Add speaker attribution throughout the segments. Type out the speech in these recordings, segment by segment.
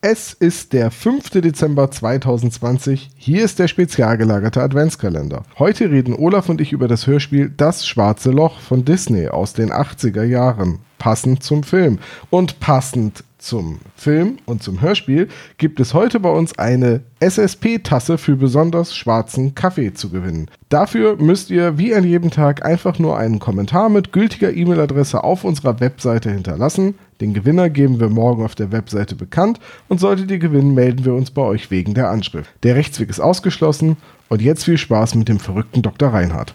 Speaker 1: Es ist der 5. Dezember 2020. Hier ist der spezial gelagerte Adventskalender. Heute reden Olaf und ich über das Hörspiel Das schwarze Loch von Disney aus den 80er Jahren. Passend zum Film. Und passend zum Film und zum Hörspiel gibt es heute bei uns eine SSP-Tasse für besonders schwarzen Kaffee zu gewinnen. Dafür müsst ihr wie an jedem Tag einfach nur einen Kommentar mit gültiger E-Mail-Adresse auf unserer Webseite hinterlassen. Den Gewinner geben wir morgen auf der Webseite bekannt und solltet ihr gewinnen, melden wir uns bei euch wegen der Anschrift. Der Rechtsweg ist ausgeschlossen und jetzt viel Spaß mit dem verrückten Dr. Reinhardt.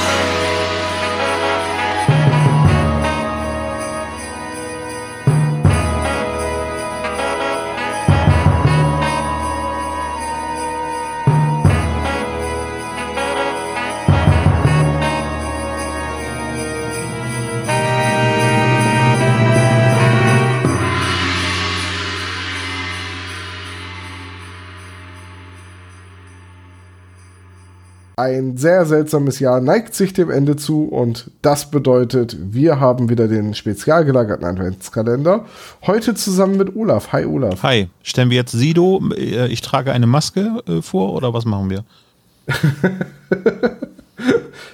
Speaker 1: Ein sehr seltsames Jahr neigt sich dem Ende zu und das bedeutet, wir haben wieder den spezial gelagerten Adventskalender. Heute zusammen mit Olaf. Hi Olaf.
Speaker 2: Hi, stellen wir jetzt Sido, äh, ich trage eine Maske äh, vor oder was machen wir?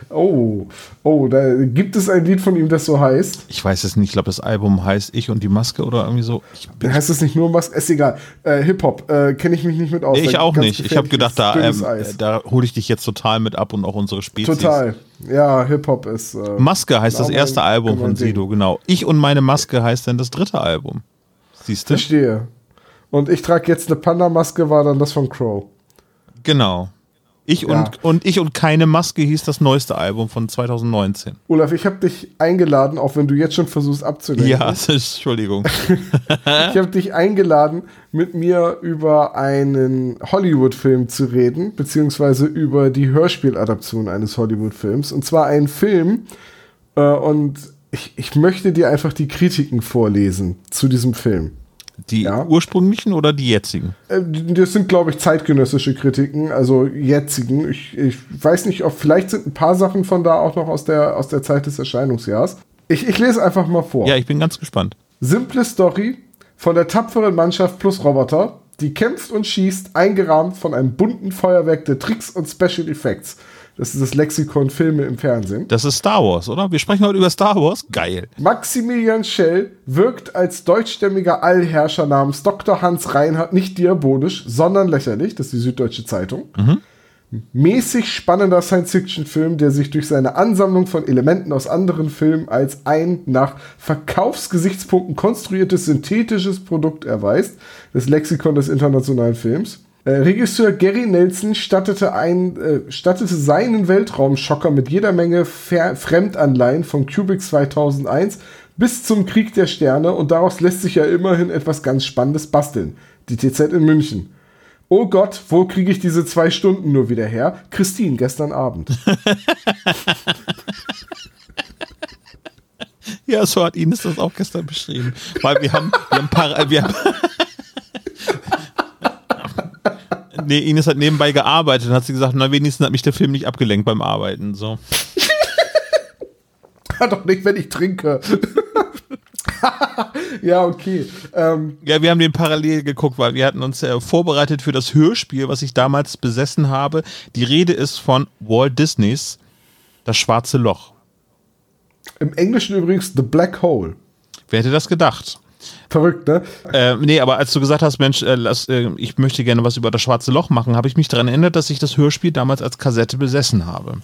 Speaker 1: Oh, oh, da gibt es ein Lied von ihm, das so heißt.
Speaker 2: Ich weiß es nicht, ich glaube, das Album heißt Ich und die Maske oder irgendwie so.
Speaker 1: Heißt es nicht nur Maske? Ist egal. Äh, Hip-Hop, äh, kenne ich mich nicht mit aus.
Speaker 2: Ich auch nicht. Ich habe gedacht, da, ähm, da hole ich dich jetzt total mit ab und auch unsere Spezies.
Speaker 1: Total. Ja, Hip-Hop ist. Äh,
Speaker 2: Maske heißt das erste Album von Sido, genau. Ich und meine Maske heißt dann das dritte Album. Siehst du?
Speaker 1: Verstehe. Und ich trage jetzt eine Panda-Maske, war dann das von Crow.
Speaker 2: Genau. Ich ja. und, und ich und keine Maske hieß das neueste Album von 2019.
Speaker 1: Olaf, ich habe dich eingeladen, auch wenn du jetzt schon versuchst abzulenken.
Speaker 2: Ja, ist, Entschuldigung.
Speaker 1: ich habe dich eingeladen, mit mir über einen Hollywood-Film zu reden, beziehungsweise über die Hörspieladaption eines Hollywood-Films. Und zwar einen Film, äh, und ich, ich möchte dir einfach die Kritiken vorlesen zu diesem Film.
Speaker 2: Die ja. ursprünglichen oder die jetzigen?
Speaker 1: Äh, das sind, glaube ich, zeitgenössische Kritiken, also jetzigen. Ich, ich weiß nicht, ob vielleicht sind ein paar Sachen von da auch noch aus der, aus der Zeit des Erscheinungsjahrs. Ich, ich lese einfach mal vor.
Speaker 2: Ja, ich bin ganz gespannt.
Speaker 1: Simple Story von der tapferen Mannschaft plus Roboter, die kämpft und schießt, eingerahmt von einem bunten Feuerwerk der Tricks und Special Effects. Das ist das Lexikon Filme im Fernsehen.
Speaker 2: Das ist Star Wars, oder? Wir sprechen heute über Star Wars. Geil.
Speaker 1: Maximilian Schell wirkt als deutschstämmiger Allherrscher namens Dr. Hans Reinhardt nicht diabolisch, sondern lächerlich. Das ist die Süddeutsche Zeitung. Mhm. Mäßig spannender Science-Fiction-Film, der sich durch seine Ansammlung von Elementen aus anderen Filmen als ein nach Verkaufsgesichtspunkten konstruiertes synthetisches Produkt erweist. Das Lexikon des internationalen Films. Äh, Regisseur Gary Nelson stattete, ein, äh, stattete seinen Weltraumschocker mit jeder Menge Ver Fremdanleihen von Cubic 2001 bis zum Krieg der Sterne und daraus lässt sich ja immerhin etwas ganz Spannendes basteln. Die TZ in München. Oh Gott, wo kriege ich diese zwei Stunden nur wieder her? Christine, gestern Abend.
Speaker 2: ja, so hat Ines das auch gestern beschrieben. Weil wir haben, wir haben, wir haben nee, Ines hat nebenbei gearbeitet und hat sie gesagt, na wenigstens hat mich der Film nicht abgelenkt beim Arbeiten. So.
Speaker 1: ja, doch nicht, wenn ich trinke. ja, okay. Ähm.
Speaker 2: Ja, wir haben den parallel geguckt, weil wir hatten uns äh, vorbereitet für das Hörspiel, was ich damals besessen habe. Die Rede ist von Walt Disneys Das schwarze Loch.
Speaker 1: Im Englischen übrigens The Black Hole.
Speaker 2: Wer hätte das gedacht?
Speaker 1: Verrückt, ne?
Speaker 2: Äh, nee, aber als du gesagt hast, Mensch, äh, lass, äh, ich möchte gerne was über das schwarze Loch machen, habe ich mich daran erinnert, dass ich das Hörspiel damals als Kassette besessen habe.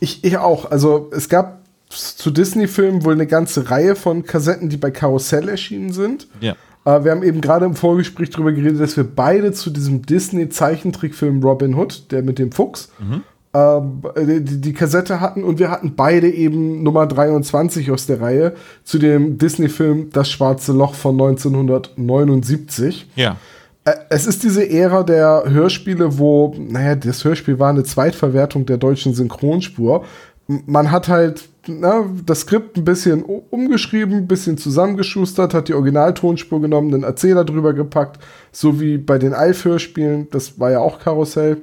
Speaker 1: Ich, ich auch. Also es gab zu Disney-Filmen wohl eine ganze Reihe von Kassetten, die bei Karussell erschienen sind.
Speaker 2: Ja.
Speaker 1: Äh, wir haben eben gerade im Vorgespräch darüber geredet, dass wir beide zu diesem Disney-Zeichentrickfilm Robin Hood, der mit dem Fuchs, mhm die, die, Kassette hatten und wir hatten beide eben Nummer 23 aus der Reihe zu dem Disney-Film Das Schwarze Loch von 1979.
Speaker 2: Ja.
Speaker 1: Äh, es ist diese Ära der Hörspiele, wo, naja, das Hörspiel war eine Zweitverwertung der deutschen Synchronspur. Man hat halt na, das Skript ein bisschen umgeschrieben, ein bisschen zusammengeschustert, hat die Originaltonspur genommen, einen Erzähler drüber gepackt, so wie bei den Alf-Hörspielen, das war ja auch Karussell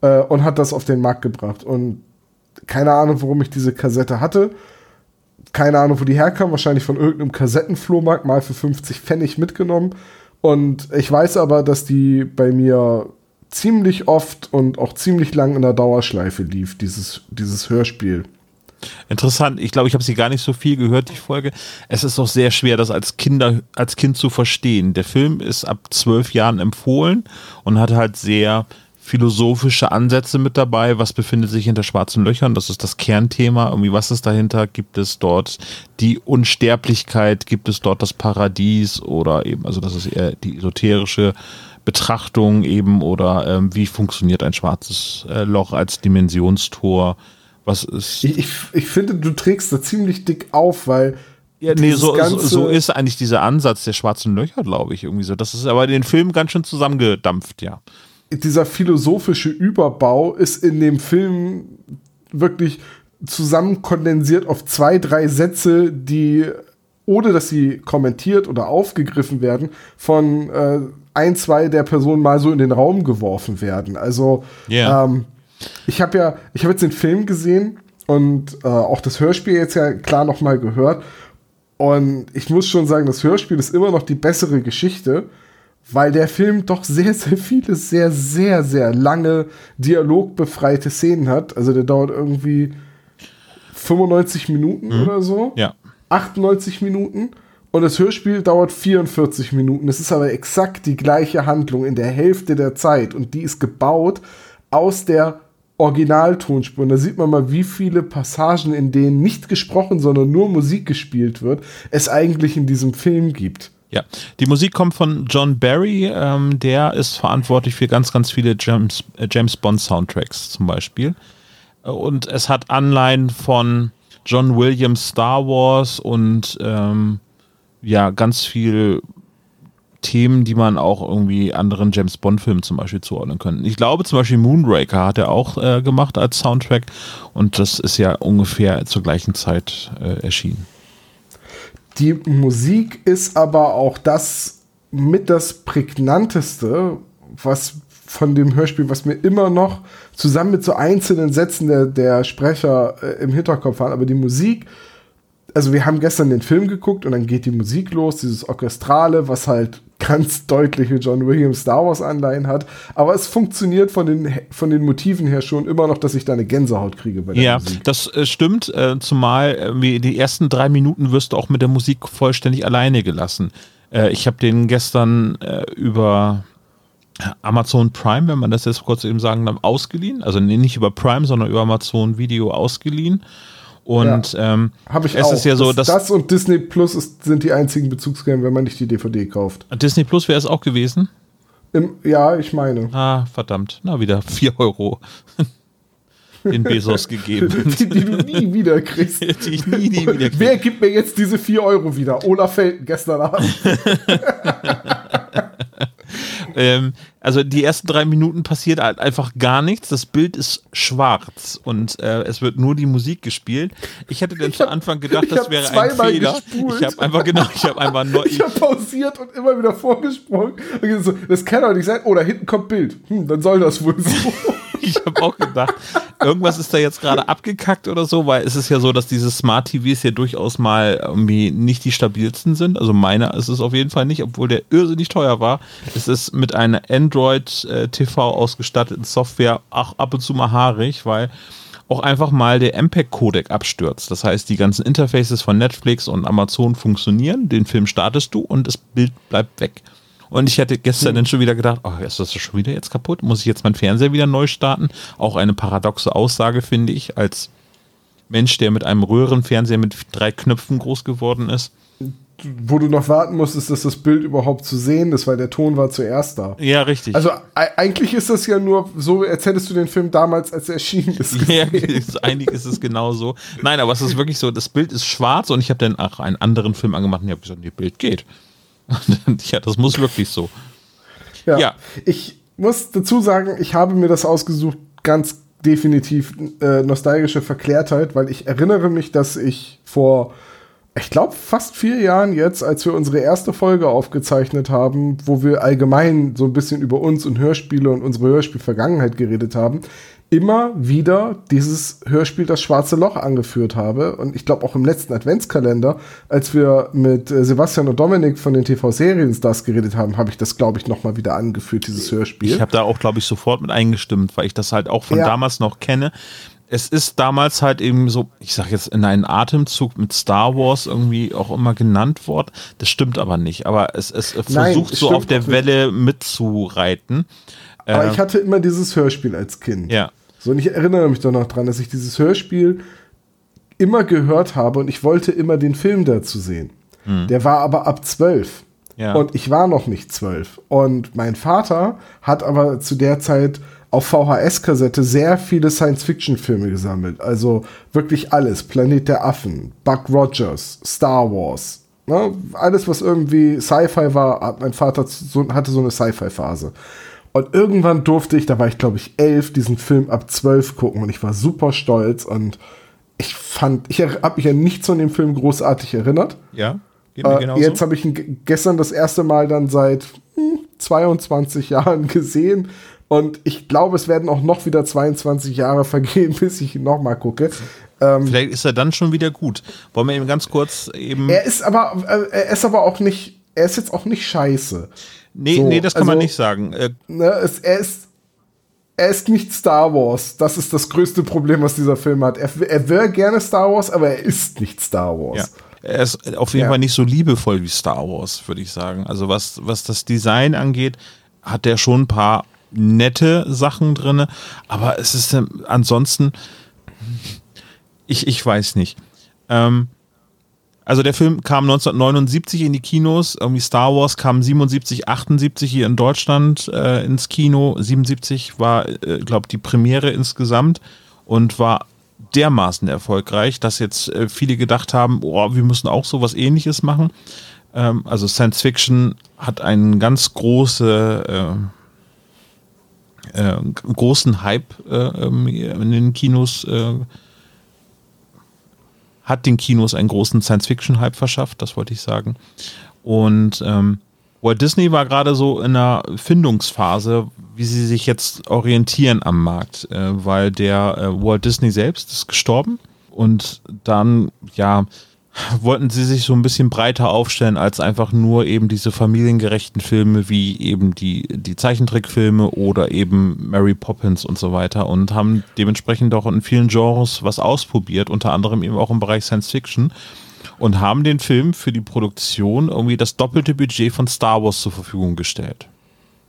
Speaker 1: äh, und hat das auf den Markt gebracht. Und keine Ahnung, warum ich diese Kassette hatte. Keine Ahnung, wo die herkam. Wahrscheinlich von irgendeinem Kassettenflohmarkt mal für 50 Pfennig mitgenommen. Und ich weiß aber, dass die bei mir ziemlich oft und auch ziemlich lang in der Dauerschleife lief, dieses, dieses Hörspiel.
Speaker 2: Interessant. Ich glaube, ich habe sie gar nicht so viel gehört, die Folge. Es ist auch sehr schwer, das als Kinder, als Kind zu verstehen. Der Film ist ab zwölf Jahren empfohlen und hat halt sehr philosophische Ansätze mit dabei. Was befindet sich hinter schwarzen Löchern? Das ist das Kernthema. Irgendwie, was ist dahinter? Gibt es dort die Unsterblichkeit? Gibt es dort das Paradies? Oder eben, also das ist eher die esoterische Betrachtung eben oder ähm, wie funktioniert ein schwarzes äh, Loch als Dimensionstor? Was ist.
Speaker 1: Ich, ich, ich finde, du trägst da ziemlich dick auf, weil
Speaker 2: ja, nee, so, so, so, ist eigentlich dieser Ansatz der schwarzen Löcher, glaube ich, irgendwie so. Das ist aber den Film ganz schön zusammengedampft, ja
Speaker 1: dieser philosophische Überbau ist in dem Film wirklich zusammenkondensiert auf zwei, drei Sätze, die, ohne dass sie kommentiert oder aufgegriffen werden, von äh, ein, zwei der Personen mal so in den Raum geworfen werden. Also, yeah. ähm, ich habe ja, ich habe jetzt den Film gesehen und äh, auch das Hörspiel jetzt ja klar nochmal gehört. Und ich muss schon sagen, das Hörspiel ist immer noch die bessere Geschichte weil der Film doch sehr, sehr viele, sehr, sehr, sehr lange dialogbefreite Szenen hat. Also der dauert irgendwie 95 Minuten mhm. oder so.
Speaker 2: Ja.
Speaker 1: 98 Minuten. Und das Hörspiel dauert 44 Minuten. Es ist aber exakt die gleiche Handlung in der Hälfte der Zeit. Und die ist gebaut aus der Originaltonspur. Und da sieht man mal, wie viele Passagen, in denen nicht gesprochen, sondern nur Musik gespielt wird, es eigentlich in diesem Film gibt.
Speaker 2: Ja, die Musik kommt von John Barry, ähm, der ist verantwortlich für ganz, ganz viele James, äh, James Bond Soundtracks zum Beispiel. Äh, und es hat Anleihen von John Williams Star Wars und ähm, ja, ganz viel Themen, die man auch irgendwie anderen James Bond-Filmen zum Beispiel zuordnen könnte. Ich glaube zum Beispiel Moonraker hat er auch äh, gemacht als Soundtrack und das ist ja ungefähr zur gleichen Zeit äh, erschienen.
Speaker 1: Die Musik ist aber auch das mit das prägnanteste, was von dem Hörspiel, was mir immer noch zusammen mit so einzelnen Sätzen der, der Sprecher äh, im Hinterkopf haben. Aber die Musik, also wir haben gestern den Film geguckt und dann geht die Musik los, dieses Orchestrale, was halt ganz deutliche John Williams Star Wars Anleihen hat. Aber es funktioniert von den, von den Motiven her schon immer noch, dass ich da eine Gänsehaut kriege bei der
Speaker 2: ja,
Speaker 1: Musik.
Speaker 2: Ja, das äh, stimmt. Äh, zumal äh, die ersten drei Minuten wirst du auch mit der Musik vollständig alleine gelassen. Äh, ich habe den gestern äh, über Amazon Prime, wenn man das jetzt kurz eben sagen darf, ausgeliehen. Also nicht über Prime, sondern über Amazon Video ausgeliehen. Und ja, ähm,
Speaker 1: ich
Speaker 2: es
Speaker 1: auch.
Speaker 2: ist ja so,
Speaker 1: dass das und Disney Plus ist, sind die einzigen Bezugsquellen, wenn man nicht die DVD kauft.
Speaker 2: Disney Plus wäre es auch gewesen?
Speaker 1: Im, ja, ich meine.
Speaker 2: Ah, verdammt. Na, wieder 4 Euro in Bezos gegeben.
Speaker 1: die, die, du nie wieder kriegst.
Speaker 2: die ich nie, nie wieder krieg.
Speaker 1: Wer gibt mir jetzt diese 4 Euro wieder? Olaf Felten gestern Abend.
Speaker 2: ähm, also die ersten drei Minuten passiert halt einfach gar nichts. Das Bild ist schwarz und äh, es wird nur die Musik gespielt. Ich hätte dann zu Anfang gedacht, das wäre ein Fehler. Gespult. Ich habe einfach genau, ich habe einfach neu.
Speaker 1: Ich habe pausiert und immer wieder vorgesprungen. Das kann doch nicht sein. Oh, da hinten kommt Bild. Hm, dann soll das wohl so.
Speaker 2: Ich habe auch gedacht, irgendwas ist da jetzt gerade abgekackt oder so, weil es ist ja so, dass diese Smart TVs ja durchaus mal irgendwie nicht die stabilsten sind. Also meiner ist es auf jeden Fall nicht, obwohl der irrsinnig teuer war. Es ist mit einer Android äh, TV ausgestatteten Software auch ab und zu mal haarig, weil auch einfach mal der MPEG-Codec abstürzt. Das heißt, die ganzen Interfaces von Netflix und Amazon funktionieren, den Film startest du und das Bild bleibt weg. Und ich hätte gestern hm. dann schon wieder gedacht, ach, ist das schon wieder jetzt kaputt? Muss ich jetzt meinen Fernseher wieder neu starten? Auch eine paradoxe Aussage, finde ich, als Mensch, der mit einem Röhrenfernseher mit drei Knöpfen groß geworden ist.
Speaker 1: Wo du noch warten musstest, dass das Bild überhaupt zu sehen ist, weil der Ton war zuerst da.
Speaker 2: Ja, richtig.
Speaker 1: Also eigentlich ist das ja nur so, als hättest du den Film damals, als er erschienen ist.
Speaker 2: Ja, eigentlich ist es genau so. Nein, aber es ist wirklich so, das Bild ist schwarz und ich habe dann ach, einen anderen Film angemacht und ich habe gesagt, das Bild geht. ja, das muss wirklich so.
Speaker 1: Ja, ja, Ich muss dazu sagen, ich habe mir das ausgesucht, ganz definitiv äh, nostalgische Verklärtheit, weil ich erinnere mich, dass ich vor, ich glaube, fast vier Jahren jetzt, als wir unsere erste Folge aufgezeichnet haben, wo wir allgemein so ein bisschen über uns und Hörspiele und unsere Hörspielvergangenheit geredet haben, immer wieder dieses Hörspiel Das Schwarze Loch angeführt habe. Und ich glaube auch im letzten Adventskalender, als wir mit äh, Sebastian und Dominik von den TV-Serien-Stars geredet haben, habe ich das, glaube ich, nochmal wieder angeführt, dieses Hörspiel.
Speaker 2: Ich habe da auch, glaube ich, sofort mit eingestimmt, weil ich das halt auch von
Speaker 1: Ja.
Speaker 2: damals noch kenne. Es ist damals halt eben so, ich sage jetzt in einen Atemzug mit Star Wars irgendwie auch immer genannt worden. Das stimmt aber nicht. Aber es, es
Speaker 1: Nein,
Speaker 2: versucht
Speaker 1: es
Speaker 2: so auf der
Speaker 1: nicht.
Speaker 2: Welle mitzureiten.
Speaker 1: Aber
Speaker 2: Äh,
Speaker 1: ich hatte immer dieses Hörspiel als Kind.
Speaker 2: ja.
Speaker 1: So, und ich erinnere mich doch noch dran, dass ich dieses Hörspiel immer gehört habe und ich wollte immer den Film dazu sehen. Der war aber ab zwölf.
Speaker 2: Ja.
Speaker 1: Und ich war noch nicht zwölf. Und mein Vater hat aber zu der Zeit auf VHS-Kassette sehr viele Science-Fiction-Filme gesammelt. Also wirklich alles. Planet der Affen, Buck Rogers, Star Wars. Ne? Alles, was irgendwie Sci-Fi war, mein Vater hatte so eine Sci-Fi-Phase. Und irgendwann durfte ich, da war ich glaube ich elf, diesen Film ab zwölf gucken und ich war super stolz und ich fand, ich habe mich an nichts von dem Film großartig erinnert.
Speaker 2: Ja. Geht mir
Speaker 1: Äh,
Speaker 2: genauso.
Speaker 1: jetzt habe ich ihn ge- gestern das erste Mal dann seit hm, 22 Jahren gesehen und ich glaube, es werden auch noch wieder 22 Jahre vergehen, bis ich ihn nochmal gucke. Ähm,
Speaker 2: Vielleicht ist er dann schon wieder gut. Wollen wir eben ganz kurz eben.
Speaker 1: er ist aber, äh, er ist aber auch nicht, er ist jetzt auch nicht scheiße.
Speaker 2: Nee,
Speaker 1: so,
Speaker 2: nee, das kann man
Speaker 1: also-
Speaker 2: nicht sagen. Äh,
Speaker 1: Ne, es, er ist er ist nicht Star Wars. Das ist das größte Problem, was dieser Film hat. Er, er wäre gerne Star Wars, aber er ist nicht Star Wars.
Speaker 2: Ja. Er ist auf jeden
Speaker 1: Ja.
Speaker 2: Fall nicht so liebevoll wie Star Wars, würde ich sagen. Also was, was das Design angeht, hat der schon ein paar nette Sachen drin, aber es ist ähm, ansonsten, ich, ich weiß nicht. Ähm, also der Film kam 1979 in die Kinos, irgendwie Star Wars kam 77, 78 hier in Deutschland äh, ins Kino. 77 war, äh, glaube die Premiere insgesamt und war dermaßen erfolgreich, dass jetzt äh, viele gedacht haben, oh, wir müssen auch sowas ähnliches machen. Ähm, also Science Fiction hat einen ganz große, äh, äh, großen Hype äh, ähm, in den Kinos äh, hat den Kinos einen großen Science-Fiction-Hype verschafft, das wollte ich sagen. Und ähm, Walt Disney war gerade so in einer Findungsphase, wie sie sich jetzt orientieren am Markt, äh, weil der äh, Walt Disney selbst ist gestorben und dann, ja, wollten sie sich so ein bisschen breiter aufstellen als einfach nur eben diese familiengerechten Filme wie eben die, die Zeichentrickfilme oder eben Mary Poppins und so weiter und haben dementsprechend auch in vielen Genres was ausprobiert, unter anderem eben auch im Bereich Science Fiction und haben den Film für die Produktion irgendwie das doppelte Budget von Star Wars zur Verfügung gestellt.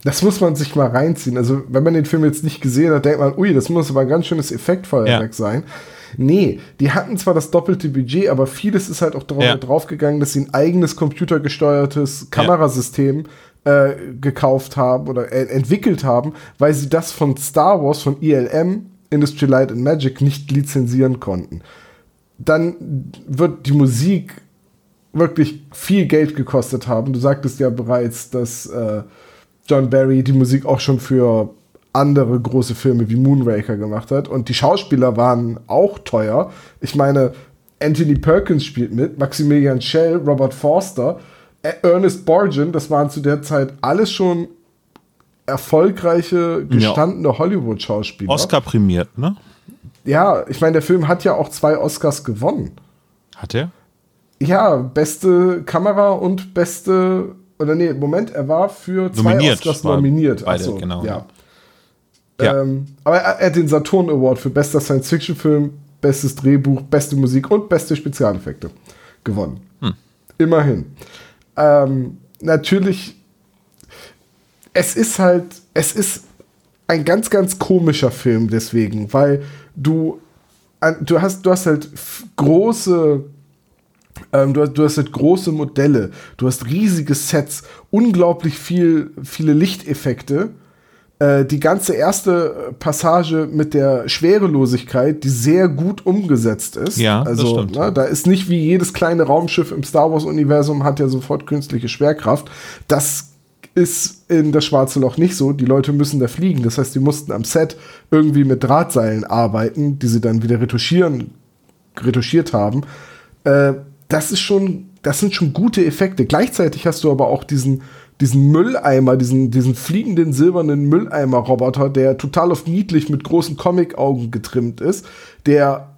Speaker 1: Das muss man sich mal reinziehen. Also, wenn man den Film jetzt nicht gesehen hat, denkt man, ui, das muss aber ein ganz schönes Effektfeuerwerk
Speaker 2: Ja.
Speaker 1: sein. Nee, die hatten zwar das doppelte Budget, aber vieles ist halt auch darauf
Speaker 2: Ja.
Speaker 1: draufgegangen, dass sie ein eigenes computergesteuertes Kamerasystem äh, gekauft haben oder äh, entwickelt haben, weil sie das von Star Wars, von ILM, Industry Light and Magic, nicht lizenzieren konnten. Dann wird die Musik wirklich viel Geld gekostet haben. Du sagtest ja bereits, dass äh, John Barry die Musik auch schon für andere große Filme wie Moonraker gemacht hat. Und die Schauspieler waren auch teuer. Ich meine, Anthony Perkins spielt mit, Maximilian Schell, Robert Forster, Ernest Borgen, das waren zu der Zeit alles schon erfolgreiche, gestandene Hollywood-Schauspieler.
Speaker 2: Oscar prämiert, ne?
Speaker 1: Ja, ich meine, der Film hat ja auch zwei Oscars gewonnen.
Speaker 2: Hat er?
Speaker 1: Ja, beste Kamera und beste. Oder nee, Moment, er war für zwei
Speaker 2: Nominiert,
Speaker 1: Oscars
Speaker 2: war
Speaker 1: nominiert.
Speaker 2: beide,
Speaker 1: Ach so,
Speaker 2: genau.
Speaker 1: Ja.
Speaker 2: Ja.
Speaker 1: Ähm, aber er, hat den Saturn Award für bester Science-Fiction-Film, bestes Drehbuch, beste Musik und beste Spezialeffekte gewonnen.
Speaker 2: Hm.
Speaker 1: Immerhin. Ähm, natürlich, es ist halt, es ist ein ganz, ganz komischer Film deswegen, weil du, du hast, du hast halt große ähm, du, hast, du hast halt große Modelle, du hast riesige Sets, unglaublich viel, viele Lichteffekte. Äh, die ganze erste Passage mit der Schwerelosigkeit, die sehr gut umgesetzt ist.
Speaker 2: Ja, das
Speaker 1: also,
Speaker 2: stimmt.
Speaker 1: Ne, da ist nicht wie jedes kleine Raumschiff im Star Wars-Universum hat ja sofort künstliche Schwerkraft. Das ist in das Schwarze Loch nicht so. Die Leute müssen da fliegen. Das heißt, die mussten am Set irgendwie mit Drahtseilen arbeiten, die sie dann wieder retuschieren, retuschiert haben. Äh, das ist schon, das sind schon gute Effekte. Gleichzeitig hast du aber auch diesen diesen Mülleimer, diesen, diesen fliegenden silbernen Mülleimer-Roboter, der total auf niedlich mit großen Comic-Augen getrimmt ist, der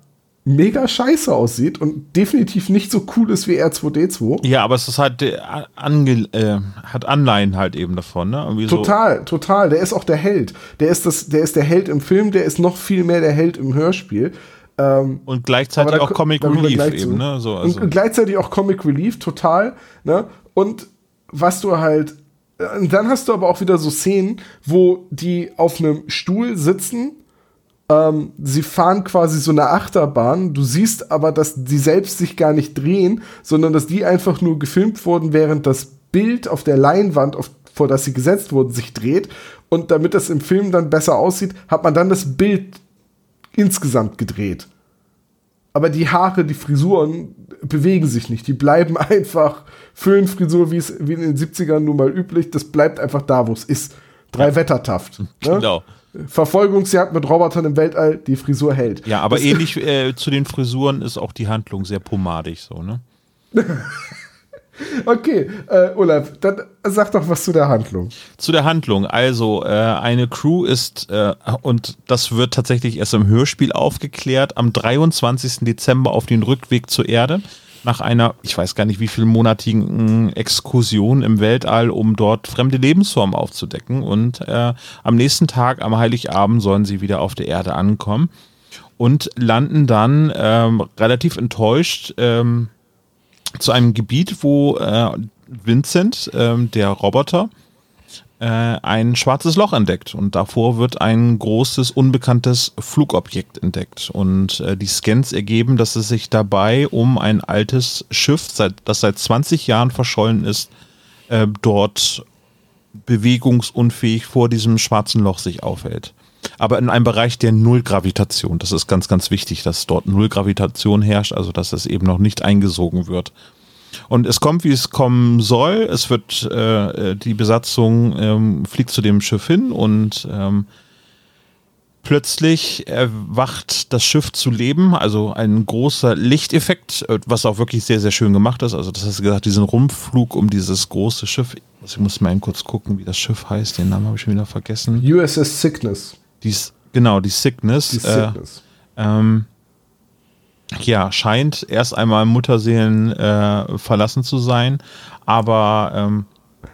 Speaker 1: mega scheiße aussieht und definitiv nicht so cool ist wie R2D2.
Speaker 2: Ja, aber es ist halt äh, ange, äh, hat Anleihen halt eben davon, ne?
Speaker 1: Irgendwie total, so. total. Der ist auch der Held. Der ist das, der ist der Held im Film, der ist noch viel mehr der Held im Hörspiel.
Speaker 2: Ähm, und gleichzeitig auch Comic Relief eben, ne?
Speaker 1: So, also. und, und, gleichzeitig auch Comic Relief, total, ne? Und was du halt, und dann hast du aber auch wieder so Szenen, wo die auf einem Stuhl sitzen ähm, sie fahren quasi so eine Achterbahn. Du siehst aber, dass die selbst sich gar nicht drehen, sondern dass die einfach nur gefilmt wurden, während das Bild auf der Leinwand, auf, vor das sie gesetzt wurden, sich dreht. Und damit das im Film dann besser aussieht, hat man dann das Bild insgesamt gedreht. Aber die Haare, die Frisuren bewegen sich nicht. Die bleiben einfach Föhnfrisur, wie es wie in den 70ern nun mal üblich. Das bleibt einfach da, wo es ist. Drei ja. Wettertaft. Ne? Genau. Verfolgungsjagd mit Robotern im Weltall, die Frisur hält.
Speaker 2: Ja, aber das ähnlich äh, zu den Frisuren ist auch die Handlung sehr pomadig so, ne?
Speaker 1: okay, äh, Olaf, dann sag doch was zu der Handlung.
Speaker 2: Zu der Handlung. Also, äh, eine Crew ist, äh, und das wird tatsächlich erst im Hörspiel aufgeklärt, am 23. Dezember auf den Rückweg zur Erde nach einer, ich weiß gar nicht wie viel monatigen Exkursion im Weltall, um dort fremde Lebensformen aufzudecken. Und äh, am nächsten Tag, am Heiligabend, sollen sie wieder auf der Erde ankommen und landen dann ähm, relativ enttäuscht ähm, zu einem Gebiet, wo äh, Vincent, ähm, der Roboter, äh, ein schwarzes Loch entdeckt und davor wird ein großes unbekanntes Flugobjekt entdeckt und äh, die Scans ergeben, dass es sich dabei um ein altes Schiff, seit, das seit 20 Jahren verschollen ist, äh, dort bewegungsunfähig vor diesem schwarzen Loch sich aufhält. Aber in einem Bereich der Nullgravitation. Das ist ganz, ganz wichtig, dass dort Nullgravitation herrscht, also dass es eben noch nicht eingesogen wird. Und es kommt, wie es kommen soll. Es wird, äh, äh, die Besatzung ähm, fliegt zu dem Schiff hin und ähm, plötzlich erwacht das Schiff zu leben. Also ein großer Lichteffekt, äh, was auch wirklich sehr, sehr schön gemacht ist. Also das hast gesagt, diesen Rumpfflug um dieses große Schiff. Ich muss mal kurz gucken, wie das Schiff heißt. Den Namen habe ich schon wieder vergessen.
Speaker 1: USS Sickness.
Speaker 2: Dies, genau, die Sickness. Die Sickness. Äh, ähm, ja, scheint erst einmal Mutterseelen äh, verlassen zu sein, aber ähm,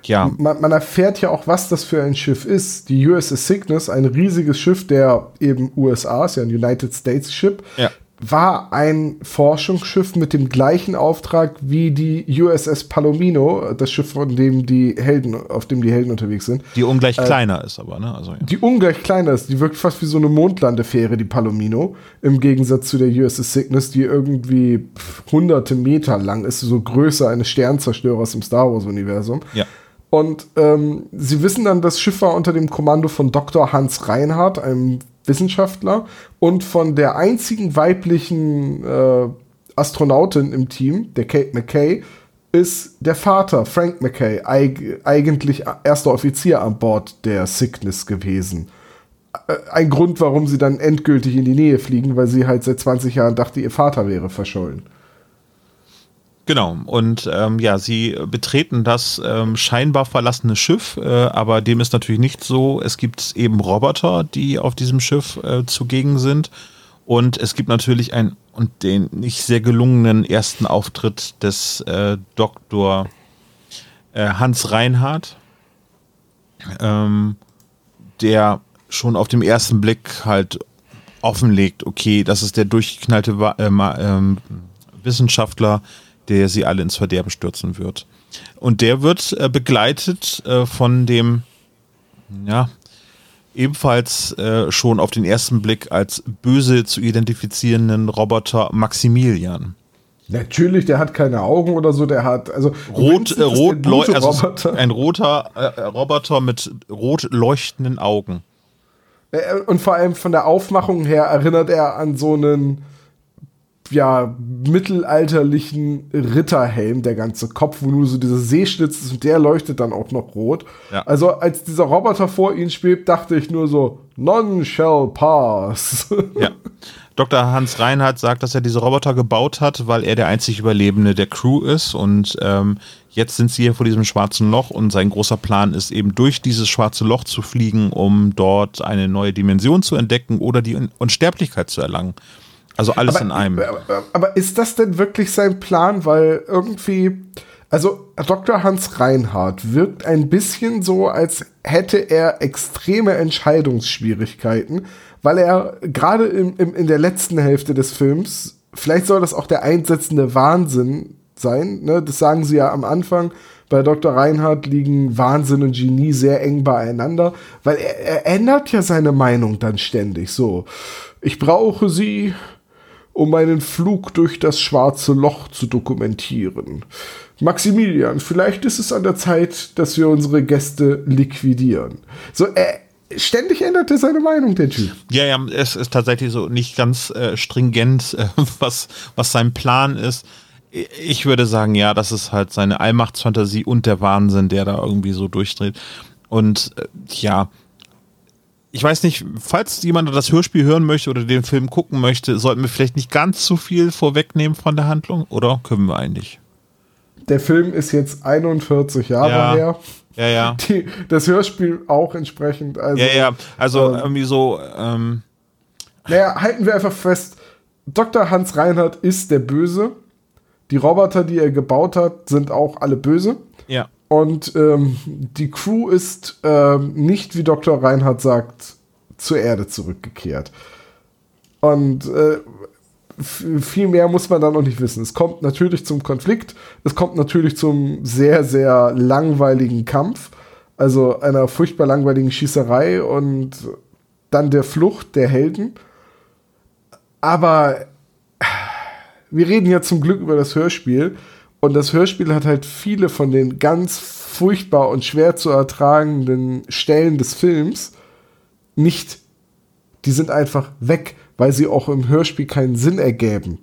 Speaker 2: ja.
Speaker 1: Man, man, erfährt ja auch, was das für ein Schiff ist. Die USS Cygnus, ein riesiges Schiff der eben USA, ist ja ein United States Ship, ja war ein Forschungsschiff mit dem gleichen Auftrag wie die USS Palomino, das Schiff, von dem die Helden, auf dem die Helden unterwegs sind.
Speaker 2: Die ungleich äh, kleiner ist aber, ne? Also,
Speaker 1: ja. Die ungleich kleiner ist, die wirkt fast wie so eine Mondlandefähre, die Palomino, im Gegensatz zu der USS Cygnus, die irgendwie hunderte Meter lang ist, so größer eines Sternzerstörers im Star Wars-Universum.
Speaker 2: Ja.
Speaker 1: Und ähm, sie wissen dann, das Schiff war unter dem Kommando von Dr. Hans Reinhardt, einem Wissenschaftler und von der einzigen weiblichen äh, Astronautin im Team, der Kate McKay, ist der Vater, Frank McKay, eig eigentlich erster Offizier an Bord der Cygnus gewesen. Ein Grund, warum sie dann endgültig in die Nähe fliegen, weil sie halt seit 20 Jahren dachte, ihr Vater wäre verschollen.
Speaker 2: Genau, und ähm, ja, sie betreten das ähm, scheinbar verlassene Schiff, äh, aber dem ist natürlich nicht so. Es gibt eben Roboter, die auf diesem Schiff äh, zugegen sind. Und es gibt natürlich einen und den nicht sehr gelungenen ersten Auftritt des äh, Dr. Äh, Hans Reinhardt, ähm, der schon auf dem ersten Blick halt offenlegt, okay, das ist der durchgeknallte äh, ähm, Wissenschaftler, der sie alle ins Verderben stürzen wird. Und der wird äh, begleitet äh, von dem, ja, ebenfalls äh, schon auf den ersten Blick als böse zu identifizierenden Roboter Maximilian.
Speaker 1: Natürlich, der hat keine Augen oder so, der hat also
Speaker 2: rot, äh, rot also ein roter äh, Roboter mit rot leuchtenden Augen.
Speaker 1: Äh, und vor allem von der Aufmachung her erinnert er an so einen ja, mittelalterlichen Ritterhelm, der ganze Kopf, wo nur so dieser Seeschlitz ist und der leuchtet dann auch noch rot. Ja. Also als dieser Roboter vor ihnen spielt, dachte ich nur so, none shall pass.
Speaker 2: Ja. Dr. Hans Reinhardt sagt, dass er diese Roboter gebaut hat, weil er der einzig Überlebende der Crew ist und ähm, jetzt sind sie hier vor diesem schwarzen Loch und sein großer Plan ist eben durch dieses schwarze Loch zu fliegen, um dort eine neue Dimension zu entdecken oder die Unsterblichkeit zu erlangen. Also alles
Speaker 1: aber,
Speaker 2: in einem.
Speaker 1: Aber, aber ist das denn wirklich sein Plan? Weil irgendwie, also Dr. Hans Reinhardt wirkt ein bisschen so, als hätte er extreme Entscheidungsschwierigkeiten, weil er gerade im, im, in der letzten Hälfte des Films, vielleicht soll das auch der einsetzende Wahnsinn sein, ne? das sagen sie ja am Anfang, bei Dr. Reinhardt liegen Wahnsinn und Genie sehr eng beieinander, weil er, er ändert ja seine Meinung dann ständig so. Ich brauche sie, um meinen Flug durch das schwarze Loch zu dokumentieren. Maximilian, vielleicht ist es an der Zeit, dass wir unsere Gäste liquidieren. So, er, ständig ändert er seine Meinung, der Typ.
Speaker 2: Ja, ja, es ist tatsächlich so nicht ganz äh, stringent, äh, was, was sein Plan ist. Ich würde sagen, ja, das ist halt seine Allmachtsfantasie und der Wahnsinn, der da irgendwie so durchdreht. Und äh, ja, ich weiß nicht, falls jemand das Hörspiel hören möchte oder den Film gucken möchte, sollten wir vielleicht nicht ganz zu viel vorwegnehmen von der Handlung oder können wir eigentlich?
Speaker 1: Der Film ist jetzt 41 Jahre ja, her.
Speaker 2: Ja, ja.
Speaker 1: Die, das Hörspiel auch entsprechend.
Speaker 2: Also, ja, ja. Also ähm, irgendwie so. Ähm,
Speaker 1: naja, halten wir einfach fest: Dr. Hans Reinhardt ist der Böse. Die Roboter, die er gebaut hat, sind auch alle böse.
Speaker 2: Ja.
Speaker 1: Und ähm, die Crew ist ähm, nicht, wie Dr. Reinhardt sagt, zur Erde zurückgekehrt. Und äh, viel mehr muss man da noch nicht wissen. Es kommt natürlich zum Konflikt, es kommt natürlich zum sehr, sehr langweiligen Kampf, also einer furchtbar langweiligen Schießerei und dann der Flucht der Helden. Aber wir reden ja zum Glück über das Hörspiel und das Hörspiel hat halt viele von den ganz furchtbar und schwer zu ertragenden Stellen des Films nicht. Die sind einfach weg, weil sie auch im Hörspiel keinen Sinn ergäben.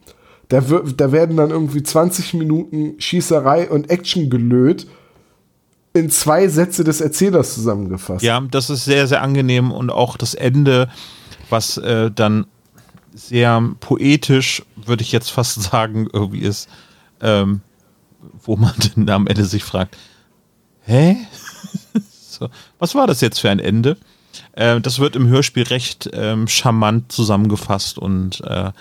Speaker 1: Da, da werden dann irgendwie 20 Minuten Schießerei und Action gelöt in zwei Sätze des Erzählers zusammengefasst.
Speaker 2: Ja, das ist sehr, sehr angenehm und auch das Ende, was äh, dann sehr poetisch, würde ich jetzt fast sagen, irgendwie ist. Ähm, wo man dann am Ende sich fragt, hä? so, was war das jetzt für ein Ende? Äh, das wird im Hörspiel recht ähm, charmant zusammengefasst und äh,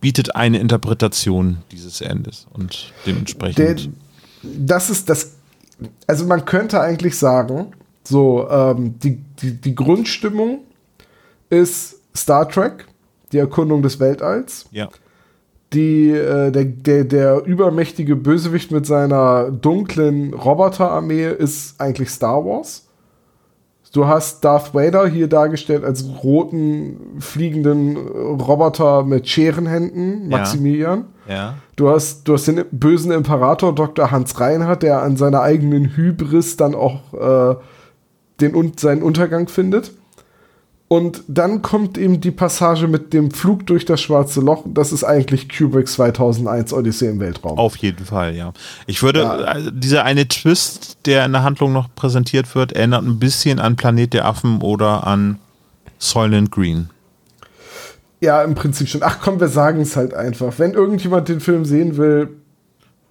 Speaker 2: bietet eine Interpretation dieses Endes und dementsprechend. Der,
Speaker 1: das ist das, also man könnte eigentlich sagen, so, ähm, die, die, die Grundstimmung ist Star Trek, die Erkundung des Weltalls.
Speaker 2: Ja
Speaker 1: die, äh, der, der, der übermächtige Bösewicht mit seiner dunklen Roboterarmee ist eigentlich Star Wars. Du hast Darth Vader hier dargestellt als roten, fliegenden Roboter mit Scherenhänden, Maximilian.
Speaker 2: Ja. ja.
Speaker 1: Du, hast, du hast den bösen Imperator Dr. Hans Reinhardt, der an seiner eigenen Hybris dann auch äh, den, seinen Untergang findet. Und dann kommt eben die Passage mit dem Flug durch das schwarze Loch. Das ist eigentlich Kubrick 2001 Odyssee im Weltraum.
Speaker 2: Auf jeden Fall, ja. Ich würde, ja. also dieser eine Twist, der in der Handlung noch präsentiert wird, erinnert ein bisschen an Planet der Affen oder an Soylent Green.
Speaker 1: Ja, im Prinzip schon. Ach komm, wir sagen es halt einfach. Wenn irgendjemand den Film sehen will,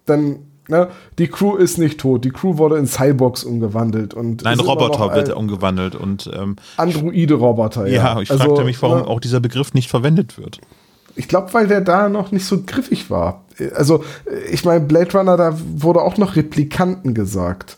Speaker 1: dann Ne? Die Crew ist nicht tot. Die Crew wurde in Cyborgs umgewandelt. Und
Speaker 2: Nein, Roboter wird umgewandelt. und ähm,
Speaker 1: Androide-Roboter, ja.
Speaker 2: Ja, ich also, fragte mich, warum ne? auch dieser Begriff nicht verwendet wird.
Speaker 1: Ich glaube, weil der da noch nicht so griffig war. Also, ich meine, Blade Runner, da wurde auch noch Replikanten gesagt.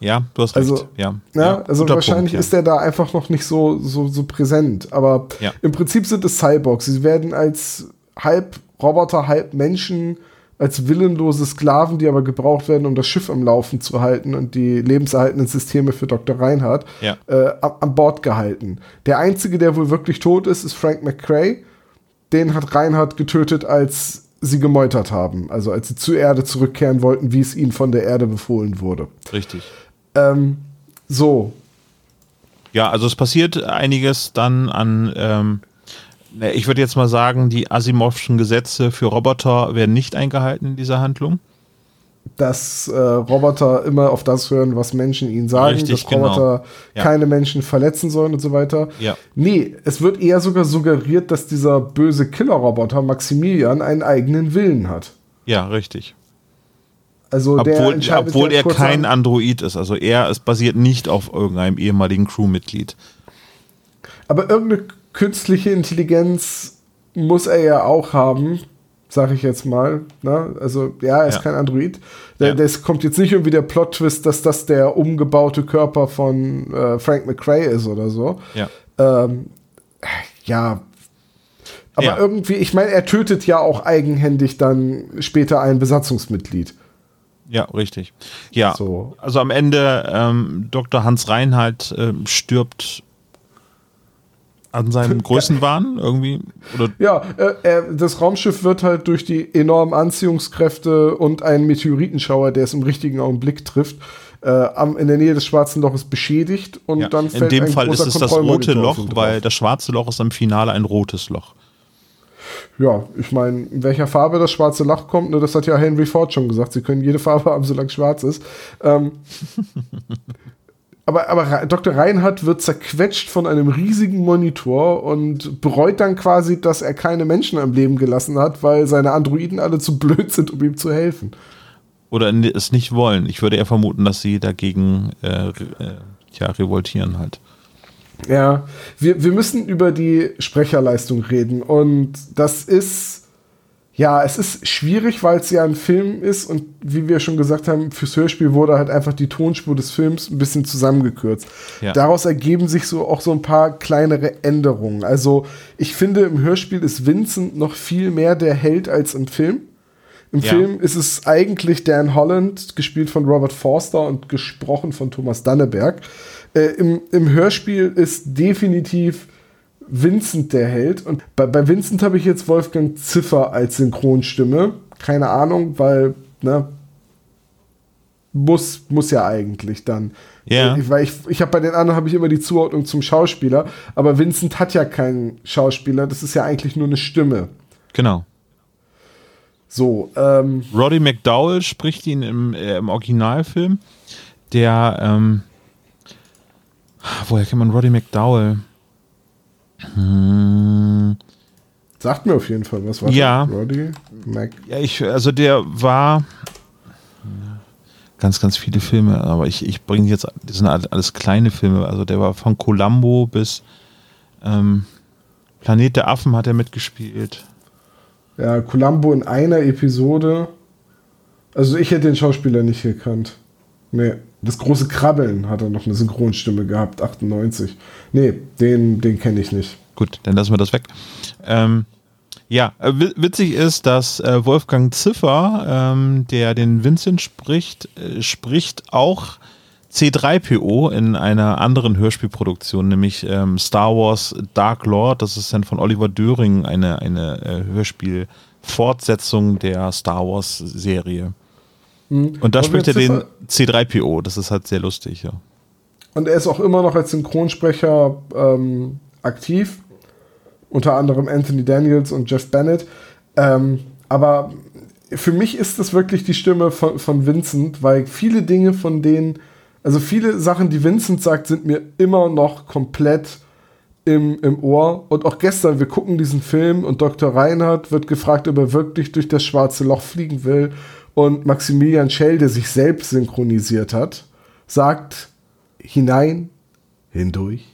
Speaker 2: Ja, du hast recht.
Speaker 1: Also,
Speaker 2: ja,
Speaker 1: ja, ja also wahrscheinlich Punkt, ja. ist der da einfach noch nicht so, so, so präsent. Aber im Prinzip sind es Cyborgs. Sie werden als halb Roboter, halb Menschen als willenlose Sklaven, die aber gebraucht werden, um das Schiff am Laufen zu halten und die lebenserhaltenden Systeme für Dr. Reinhardt
Speaker 2: ja.
Speaker 1: äh, an Bord gehalten. Der einzige, der wohl wirklich tot ist, ist Frank McCrae. Den hat Reinhardt getötet, als sie gemeutert haben. Also als sie zur Erde zurückkehren wollten, wie es ihnen von der Erde befohlen wurde.
Speaker 2: Richtig.
Speaker 1: Ähm, so.
Speaker 2: Ja, also es passiert einiges dann an ähm, ich würde jetzt mal sagen, die Asimovschen Gesetze für Roboter werden nicht eingehalten in dieser Handlung.
Speaker 1: dass äh, Roboter immer auf das hören, was Menschen ihnen sagen,
Speaker 2: Richtig,
Speaker 1: dass Roboter
Speaker 2: genau. Ja.
Speaker 1: keine Menschen verletzen sollen und so weiter.
Speaker 2: Ja.
Speaker 1: Nee, es wird eher sogar suggeriert, dass dieser böse Killerroboter Maximilian einen eigenen Willen hat.
Speaker 2: Ja, richtig.
Speaker 1: Also
Speaker 2: Obwohl, obwohl er kein
Speaker 1: an-
Speaker 2: Android ist. Also er es basiert nicht auf irgendeinem ehemaligen Crewmitglied.
Speaker 1: Aber irgendeine künstliche Intelligenz muss er ja auch haben, sag ich jetzt mal. Ne? Also, ja, er ist
Speaker 2: Ja.
Speaker 1: kein Android.
Speaker 2: Ja.
Speaker 1: Das kommt jetzt nicht irgendwie der Plot-Twist, dass das der umgebaute Körper von äh, Frank McRae ist oder so.
Speaker 2: Ja.
Speaker 1: Ähm, ja. Aber
Speaker 2: Ja.
Speaker 1: irgendwie, ich meine, er tötet ja auch eigenhändig dann später ein Besatzungsmitglied.
Speaker 2: Ja, richtig. Ja,
Speaker 1: So.
Speaker 2: also am Ende ähm, Dr. Hans Reinhardt ähm, stirbt an seinem Größenwahn irgendwie. Oder
Speaker 1: Ja, äh, das Raumschiff wird halt durch die enormen Anziehungskräfte und einen Meteoritenschauer, der es im richtigen Augenblick trifft, äh, am, in der Nähe des Schwarzen Loches beschädigt und
Speaker 2: ja,
Speaker 1: dann
Speaker 2: in
Speaker 1: fällt
Speaker 2: dem
Speaker 1: ein
Speaker 2: Fall ist es das rote Loch, weil das schwarze Loch ist am Finale ein rotes Loch.
Speaker 1: Ja, ich meine, in welcher Farbe das schwarze Loch kommt, ne, das hat ja Henry Ford schon gesagt. Sie können jede Farbe haben, solange es schwarz ist. Ähm, aber, aber Dr. Reinhardt wird zerquetscht von einem riesigen Monitor und bereut dann quasi, dass er keine Menschen am Leben gelassen hat, weil seine Androiden alle zu blöd sind, um ihm zu helfen.
Speaker 2: Oder es nicht wollen. Ich würde eher vermuten, dass sie dagegen äh, äh, ja, revoltieren halt.
Speaker 1: Ja, wir, wir müssen über die Sprecherleistung reden und das ist, ja, es ist schwierig, weil es ja ein Film ist und wie wir schon gesagt haben, fürs Hörspiel wurde halt einfach die Tonspur des Films ein bisschen zusammengekürzt.
Speaker 2: Ja.
Speaker 1: Daraus ergeben sich so auch so ein paar kleinere Änderungen. Also ich finde, im Hörspiel ist Vincent noch viel mehr der Held als im Film. Im
Speaker 2: Ja.
Speaker 1: Film ist es eigentlich Dan Holland, gespielt von Robert Forster und gesprochen von Thomas Danneberg. Äh, im, Im Hörspiel ist definitiv Vincent der Held. Und bei, bei Vincent habe ich jetzt Wolfgang Ziffer als Synchronstimme. Keine Ahnung, weil, ne, muss, muss ja eigentlich dann.
Speaker 2: Ja.
Speaker 1: Ich, weil ich, ich habe bei den anderen habe ich immer die Zuordnung zum Schauspieler, aber Vincent hat ja keinen Schauspieler, das ist ja eigentlich nur eine Stimme.
Speaker 2: Genau.
Speaker 1: So, ähm,
Speaker 2: Roddy McDowell spricht ihn im, äh, im Originalfilm. Der, ähm, woher kennt man Roddy McDowell? Hm,
Speaker 1: sagt mir auf jeden Fall was. Warte,
Speaker 2: Ja.
Speaker 1: Roddy Mac.
Speaker 2: ja, ich, also der war ganz, ganz viele Filme, aber ich, ich bringe jetzt, das sind alles- alles kleine Filme. Also der war von Columbo bis ähm, Planet der Affen hat er mitgespielt.
Speaker 1: Ja, Columbo in einer Episode. Also ich hätte den Schauspieler nicht gekannt. Nee, das große Krabbeln hat er noch eine Synchronstimme gehabt, 98. Nee, den, den kenne ich nicht.
Speaker 2: Gut, dann lassen wir das weg. Ähm, ja, äh, wi- witzig ist, dass äh, Wolfgang Ziffer, ähm, der den Vincent spricht, äh, spricht auch C3PO in einer anderen Hörspielproduktion, nämlich ähm, Star Wars Dark Lord. Das ist dann von Oliver Döring eine, eine äh, Hörspielfortsetzung der Star Wars Und da
Speaker 1: Wolfgang
Speaker 2: spricht er den
Speaker 1: Ziffer-
Speaker 2: C3PO. Das ist halt sehr lustig, ja.
Speaker 1: Und er ist auch immer noch als Synchronsprecher ähm, aktiv. Unter anderem Anthony Daniels und Jeff Bennett. Ähm, aber für mich ist das wirklich die Stimme von, von Vincent, weil viele Dinge von denen, also viele Sachen, die Vincent sagt, sind mir immer noch komplett im, im Ohr. Und auch gestern, wir gucken diesen Film und Dr. Reinhardt wird gefragt, ob er wirklich durch das schwarze Loch fliegen will. Und Maximilian Schell, der sich selbst synchronisiert hat, sagt hinein, hindurch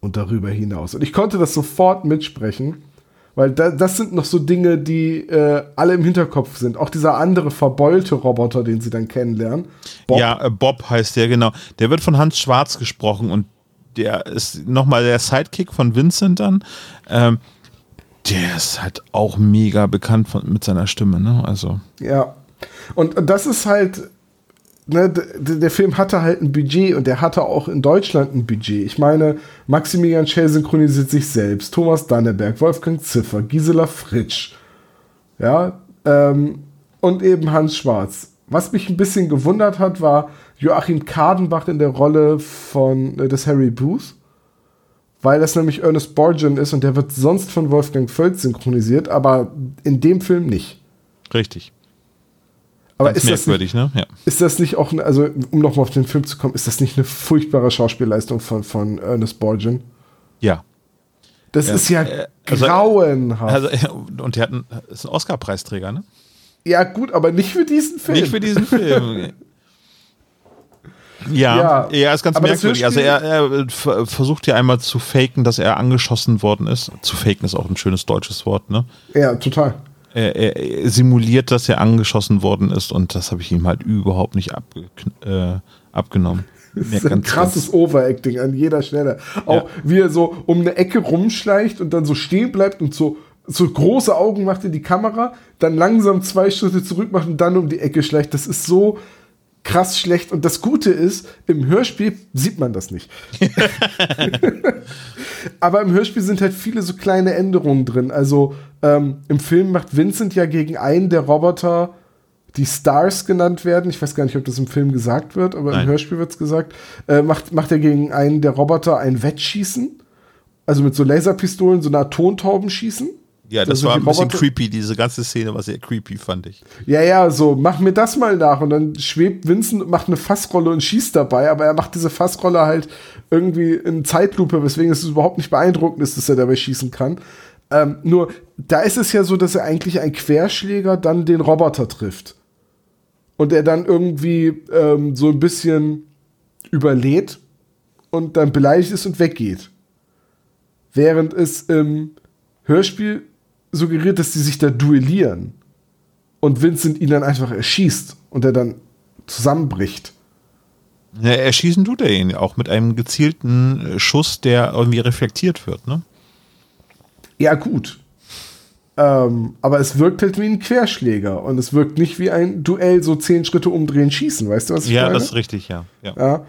Speaker 1: und darüber hinaus. Und ich konnte das sofort mitsprechen, weil da, das sind noch so Dinge, die äh, alle im Hinterkopf sind. Auch dieser andere verbeulte Roboter, den sie dann kennenlernen. Bob.
Speaker 2: Ja, äh, Bob heißt der, genau. Der wird von Hans Schwarz gesprochen und der ist nochmal der Sidekick von Vincent dann. Ähm, der ist halt auch mega bekannt von, mit seiner Stimme, ne? Also,
Speaker 1: Ja. Und, das ist halt, ne, der Film hatte halt ein Budget und der hatte auch in Deutschland ein Budget. Ich meine, Maximilian Schell synchronisiert sich selbst, Thomas Danneberg, Wolfgang Ziffer, Gisela Fritsch, ja, ähm, und eben Hans Schwarz. Was mich ein bisschen gewundert hat, war Joachim Kadenbach in der Rolle von äh, des Harry Booth, weil das nämlich Ernest Borgen ist und der wird sonst von Wolfgang Völz synchronisiert, aber in dem Film nicht.
Speaker 2: richtig.
Speaker 1: Aber
Speaker 2: Ganz
Speaker 1: ist das, nicht,
Speaker 2: merkwürdig, ne? Ja.
Speaker 1: ist das nicht auch, eine, also um nochmal auf den Film zu kommen, ist das nicht eine furchtbare Schauspielleistung von, von Ernest Borgnine?
Speaker 2: Ja.
Speaker 1: Das
Speaker 2: Ja.
Speaker 1: ist ja
Speaker 2: Äh, also-
Speaker 1: grauenhaft.
Speaker 2: Also, und der hat einen, ist ein Oscar-Preisträger, ne?
Speaker 1: ja, gut, aber nicht für diesen Film.
Speaker 2: Nicht für diesen Film. Ja,
Speaker 1: Ja,
Speaker 2: ja, ist ganz merkwürdig. Also er, er ver- versucht ja einmal zu faken, dass er angeschossen worden ist. Zu faken ist auch ein schönes deutsches Wort, ne?
Speaker 1: ja, total.
Speaker 2: Er, er, er simuliert, dass er angeschossen worden ist und das habe ich ihm halt überhaupt nicht abge, äh, abgenommen.
Speaker 1: Das ist ein krasses Overacting an jeder Stelle. Auch
Speaker 2: Ja.
Speaker 1: wie er so um eine Ecke rumschleicht und dann so stehen bleibt und so, so große Augen macht in die Kamera, dann langsam zwei Schritte zurück macht und dann um die Ecke schleicht. Das ist so krass schlecht. Und das Gute ist, im Hörspiel sieht man das nicht. Aber im Hörspiel sind halt viele so kleine Änderungen drin. Also ähm, im Film macht Vincent ja gegen einen der Roboter, die Stars genannt werden. Ich weiß gar nicht, ob das im Film gesagt wird, aber
Speaker 2: Nein.
Speaker 1: im Hörspiel wird es gesagt. Äh, macht, macht er gegen einen der Roboter ein Wettschießen. Also mit so Laserpistolen, so einer Tontaubenschießen.
Speaker 2: Ja, das
Speaker 1: Also
Speaker 2: war ein bisschen
Speaker 1: Roboter-
Speaker 2: creepy. Diese ganze Szene war sehr creepy, fand ich.
Speaker 1: Ja, ja, so, mach mir das mal nach. Und dann schwebt Vincent und macht eine Fassrolle und schießt dabei, aber er macht diese Fassrolle halt irgendwie in Zeitlupe, weswegen es überhaupt nicht beeindruckend ist, dass er dabei schießen kann. Ähm, nur, da ist es ja so, dass er eigentlich ein Querschläger dann den Roboter trifft. Und er dann irgendwie ähm, so ein bisschen überlädt und dann beleidigt ist und weggeht. Während es im Hörspiel suggeriert, dass sie sich da duellieren und Vincent ihn dann einfach erschießt und er dann zusammenbricht.
Speaker 2: Ja, erschießen tut er ihn auch mit einem gezielten äh, Schuss, der irgendwie reflektiert wird, ne?
Speaker 1: Ja, gut. Ähm, aber es wirkt halt wie ein Querschläger und es wirkt nicht wie ein Duell, so zehn Schritte umdrehen, schießen. Weißt du, was ich
Speaker 2: Ja,
Speaker 1: meine?
Speaker 2: das ist richtig, ja. ja.
Speaker 1: Ja.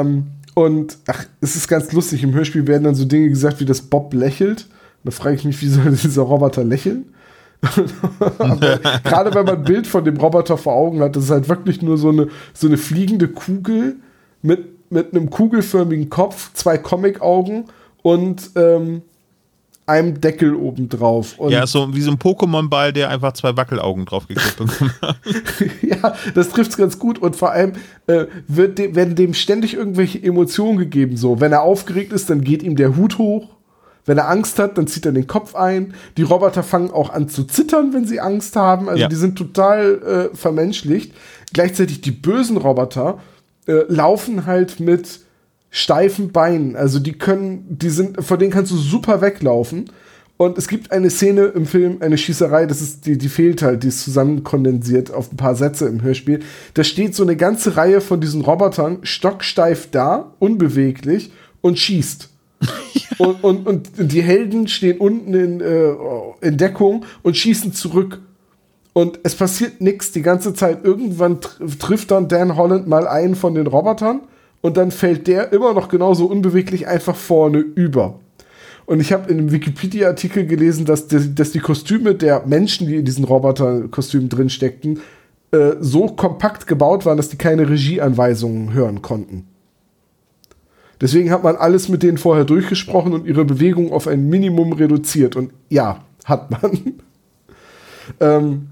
Speaker 1: Ähm, und ach, es ist ganz lustig. Im Hörspiel werden dann so Dinge gesagt, wie dass Bob lächelt. Da frage ich mich, wie soll dieser Roboter lächeln? Gerade wenn man ein Bild von dem Roboter vor Augen hat, das ist halt wirklich nur so eine, so eine fliegende Kugel mit, mit einem kugelförmigen Kopf, zwei Comic-Augen und ähm, einem Deckel obendrauf. Und
Speaker 2: Ja, so wie so ein Pokémon-Ball, der einfach zwei Wackelaugen bekommen hat.
Speaker 1: ja, das trifft es ganz gut und vor allem äh, wird dem, werden dem ständig irgendwelche Emotionen gegeben. So, wenn er aufgeregt ist, dann geht ihm der Hut hoch. Wenn er Angst hat, dann zieht er den Kopf ein. Die Roboter fangen auch an zu zittern, wenn sie Angst haben. Also
Speaker 2: Ja.
Speaker 1: die sind total äh, vermenschlicht. Gleichzeitig die bösen Roboter äh, laufen halt mit steifen Beinen. Also die können, die sind, vor denen kannst du super weglaufen. Und es gibt eine Szene im Film, eine Schießerei, das ist, die, die fehlt halt, die ist zusammenkondensiert auf ein paar Sätze im Hörspiel. Da steht so eine ganze Reihe von diesen Robotern stocksteif da, unbeweglich und schießt. Und, und, und die Helden stehen unten in, äh, in Deckung und schießen zurück. Und es passiert nichts die ganze Zeit. Irgendwann tr trifft dann Dan Holland mal einen von den Robotern und dann fällt der immer noch genauso unbeweglich einfach vorne über. Und ich habe in einem Wikipedia-Artikel gelesen, dass die, dass die Kostüme der Menschen, die in diesen Roboterkostümen drin steckten, äh, so kompakt gebaut waren, dass die keine Regieanweisungen hören konnten. Deswegen hat man alles mit denen vorher durchgesprochen und ihre Bewegung auf ein Minimum reduziert. Und ja, hat man. ähm,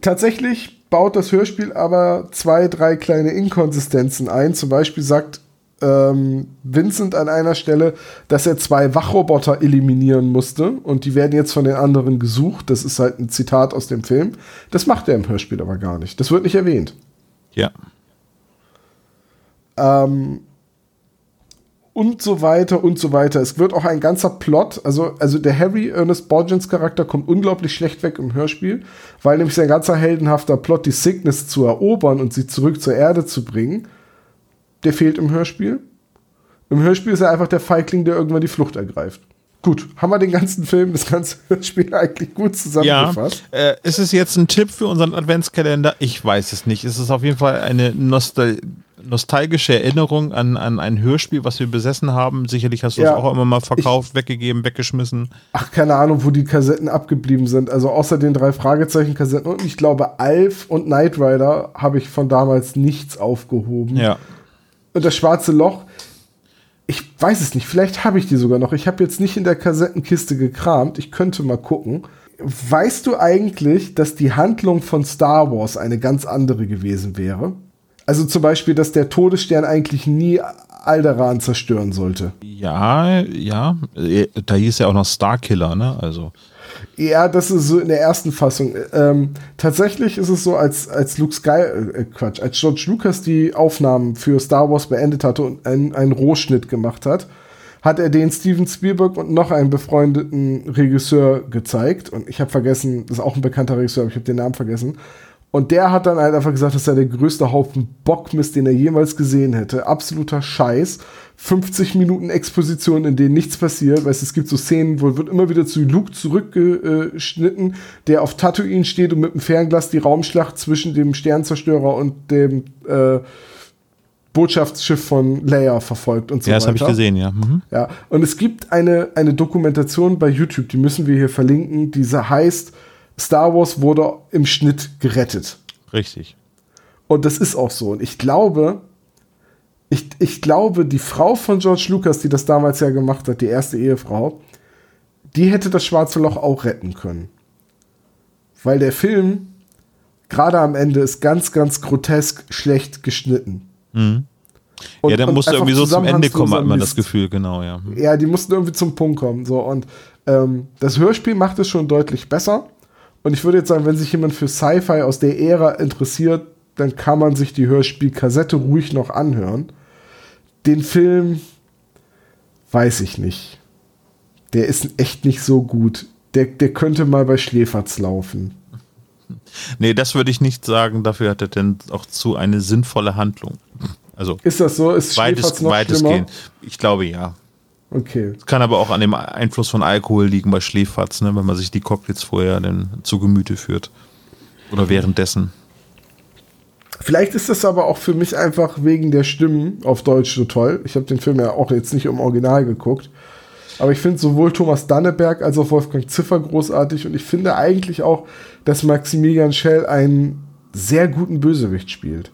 Speaker 1: tatsächlich baut das Hörspiel aber zwei, drei kleine Inkonsistenzen ein. Zum Beispiel sagt ähm, Vincent an einer Stelle, dass er zwei Wachroboter eliminieren musste und die werden jetzt von den anderen gesucht. Das ist halt ein Zitat aus dem Film. Das macht er im Hörspiel aber gar nicht. Das wird nicht erwähnt.
Speaker 2: Ja.
Speaker 1: Ähm, und so weiter und so weiter. Es wird auch ein ganzer Plot, also, also der Harry Ernest Borgens Charakter kommt unglaublich schlecht weg im Hörspiel, weil nämlich sein ganzer heldenhafter Plot, die Cygnus zu erobern und sie zurück zur Erde zu bringen, der fehlt im Hörspiel. Im Hörspiel ist er einfach der Feigling, der irgendwann die Flucht ergreift. Gut, haben wir den ganzen Film, das ganze Hörspiel eigentlich gut
Speaker 2: Ja,
Speaker 1: zusammengefasst.
Speaker 2: äh, ist es jetzt ein Tipp für unseren Adventskalender? Ich weiß es nicht. Es ist auf jeden Fall eine Nostal nostalgische Erinnerung an, an ein Hörspiel, was wir besessen haben. Sicherlich hast du
Speaker 1: Ja,
Speaker 2: es auch immer mal verkauft, weggegeben, weggeschmissen.
Speaker 1: Ach, keine Ahnung, wo die Kassetten abgeblieben sind. Also außer den drei Fragezeichen-Kassetten und ich glaube, Alf und Knight Rider habe ich von damals nichts aufgehoben.
Speaker 2: Ja.
Speaker 1: Und das schwarze Loch, ich weiß es nicht, vielleicht habe ich die sogar noch. Ich habe jetzt nicht in der Kassettenkiste gekramt. Ich könnte mal gucken. weißt du eigentlich, dass die Handlung von Star Wars eine ganz andere gewesen wäre? Also zum Beispiel, dass der Todesstern eigentlich nie Alderan zerstören sollte.
Speaker 2: Ja, ja. Äh, Da hieß ja auch noch Starkiller, ne? Also.
Speaker 1: Ja, das ist so in der ersten Fassung. Ähm, tatsächlich ist es so, als, als Luke Sky, äh, Quatsch, als George Lucas die Aufnahmen für Star Wars beendet hatte und einen, einen Rohschnitt gemacht hat, hat er den Steven Spielberg und noch einen befreundeten Regisseur gezeigt. Und ich habe vergessen, das ist auch ein bekannter Regisseur, aber ich habe den Namen vergessen. Und der hat dann halt einfach gesagt, das sei der größte Haufen Bockmist, den er jemals gesehen hätte. Absoluter Scheiß. 50 Minuten Exposition, in denen nichts passiert. Weißt, es gibt so Szenen, wo wird immer wieder zu Luke zurückgeschnitten, der auf Tatooine steht und mit dem Fernglas die Raumschlacht zwischen dem Sternzerstörer und dem äh, Botschaftsschiff von Leia verfolgt und so
Speaker 2: ja,
Speaker 1: weiter.
Speaker 2: das habe ich gesehen, ja. Mhm.
Speaker 1: Ja, und es gibt eine, eine Dokumentation bei YouTube, die müssen wir hier verlinken, diese heißt Star Wars wurde im Schnitt gerettet.
Speaker 2: Richtig.
Speaker 1: Und das ist auch so. Und ich glaube, ich, ich glaube, die Frau von George Lucas, die das damals ja gemacht hat, die erste Ehefrau, die hätte das schwarze Loch auch retten können. Weil der Film, gerade am Ende, ist ganz, ganz grotesk schlecht geschnitten.
Speaker 2: Mhm.
Speaker 1: Und-
Speaker 2: ja, dann musste irgendwie so zum Ende kommen, hat man
Speaker 1: Mist.
Speaker 2: das Gefühl, genau, ja.
Speaker 1: Ja, die mussten irgendwie zum Punkt kommen. So. Und ähm, das Hörspiel macht es schon deutlich besser. Und ich würde jetzt sagen, wenn sich jemand für Sci-Fi aus der Ära interessiert, dann kann man sich die Hörspielkassette ruhig noch anhören. Den Film weiß ich nicht. Der ist echt nicht so gut. Der, der könnte mal bei Schläferz laufen.
Speaker 2: Nee, das würde ich nicht sagen, dafür hat er denn auch zu eine sinnvolle Handlung. Also
Speaker 1: Ist das so? Ist
Speaker 2: weitest,
Speaker 1: noch
Speaker 2: weitestgehend. Ich glaube ja.
Speaker 1: Okay.
Speaker 2: Kann aber auch an dem Einfluss von Alkohol liegen bei Schläferz, ne, wenn man sich die Cocktails vorher dann zu Gemüte führt. Oder währenddessen.
Speaker 1: Vielleicht ist das aber auch für mich einfach wegen der Stimmen auf Deutsch so toll. Ich habe den Film ja auch jetzt nicht im Original geguckt. Aber ich finde sowohl Thomas Danneberg als auch Wolfgang Ziffer großartig. Und ich finde eigentlich auch, dass Maximilian Schell einen sehr guten Bösewicht spielt.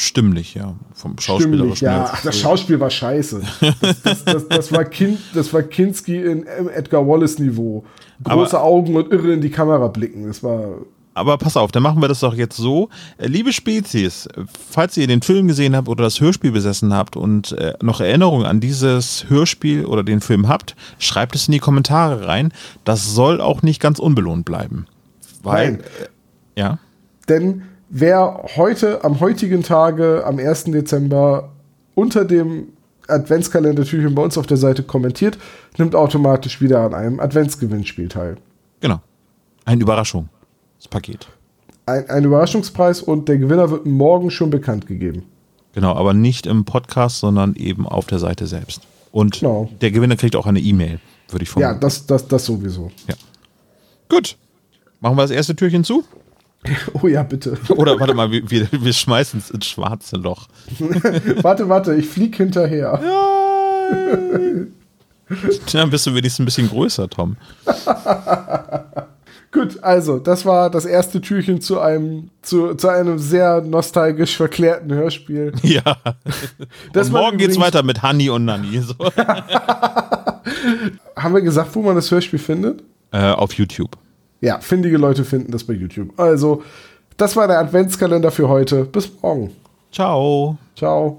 Speaker 2: Stimmlich, ja. Vom
Speaker 1: Stimmlich,
Speaker 2: Schauspielerischen.
Speaker 1: ja. Ach, das Schauspiel war scheiße. Das, das, das, das, war, kind, das war Kinski in Edgar Wallace-Niveau. Große
Speaker 2: Aber-
Speaker 1: Augen und irre in die Kamera blicken. Das war
Speaker 2: Aber pass auf, dann machen wir das doch jetzt so. Äh, Liebe Spezies, falls ihr den Film gesehen habt oder das Hörspiel besessen habt und äh, noch Erinnerungen an dieses Hörspiel oder den Film habt, schreibt es in die Kommentare rein. Das soll auch nicht ganz unbelohnt bleiben. Weil,
Speaker 1: Nein.
Speaker 2: äh, ja,
Speaker 1: Denn wer heute, am heutigen Tage, am 1. Dezember, unter dem Adventskalender-Türchen bei uns auf der Seite kommentiert, nimmt automatisch wieder an einem Adventsgewinnspiel teil.
Speaker 2: genau. Eine Überraschung. Das Paket.
Speaker 1: Ein, ein Überraschungspreis und der Gewinner wird morgen schon bekannt gegeben.
Speaker 2: Genau, aber nicht im Podcast, sondern eben auf der Seite selbst. Und
Speaker 1: Genau.
Speaker 2: der Gewinner kriegt auch eine E-Mail, würde ich
Speaker 1: Ja,
Speaker 2: vermuten.
Speaker 1: das, das, das sowieso.
Speaker 2: Gut. Machen wir das erste Türchen zu?
Speaker 1: Oh ja, bitte.
Speaker 2: Oder warte mal, wir, wir, schmeißen es ins schwarze Loch.
Speaker 1: warte, warte, ich flieg hinterher.
Speaker 2: Dann bist du wenigstens ein bisschen größer, Tom.
Speaker 1: Gut, also, das war das erste Türchen zu einem, zu, zu einem sehr nostalgisch verklärten Hörspiel.
Speaker 2: Ja.
Speaker 1: Das
Speaker 2: und morgen geht's weiter mit Honey und Nanny. So.
Speaker 1: Haben wir gesagt, wo man das Hörspiel findet?
Speaker 2: äh, auf YouTube.
Speaker 1: Ja, findige Leute finden das bei YouTube. Also, das war der Adventskalender für heute. Bis morgen.
Speaker 2: Ciao.
Speaker 1: Ciao.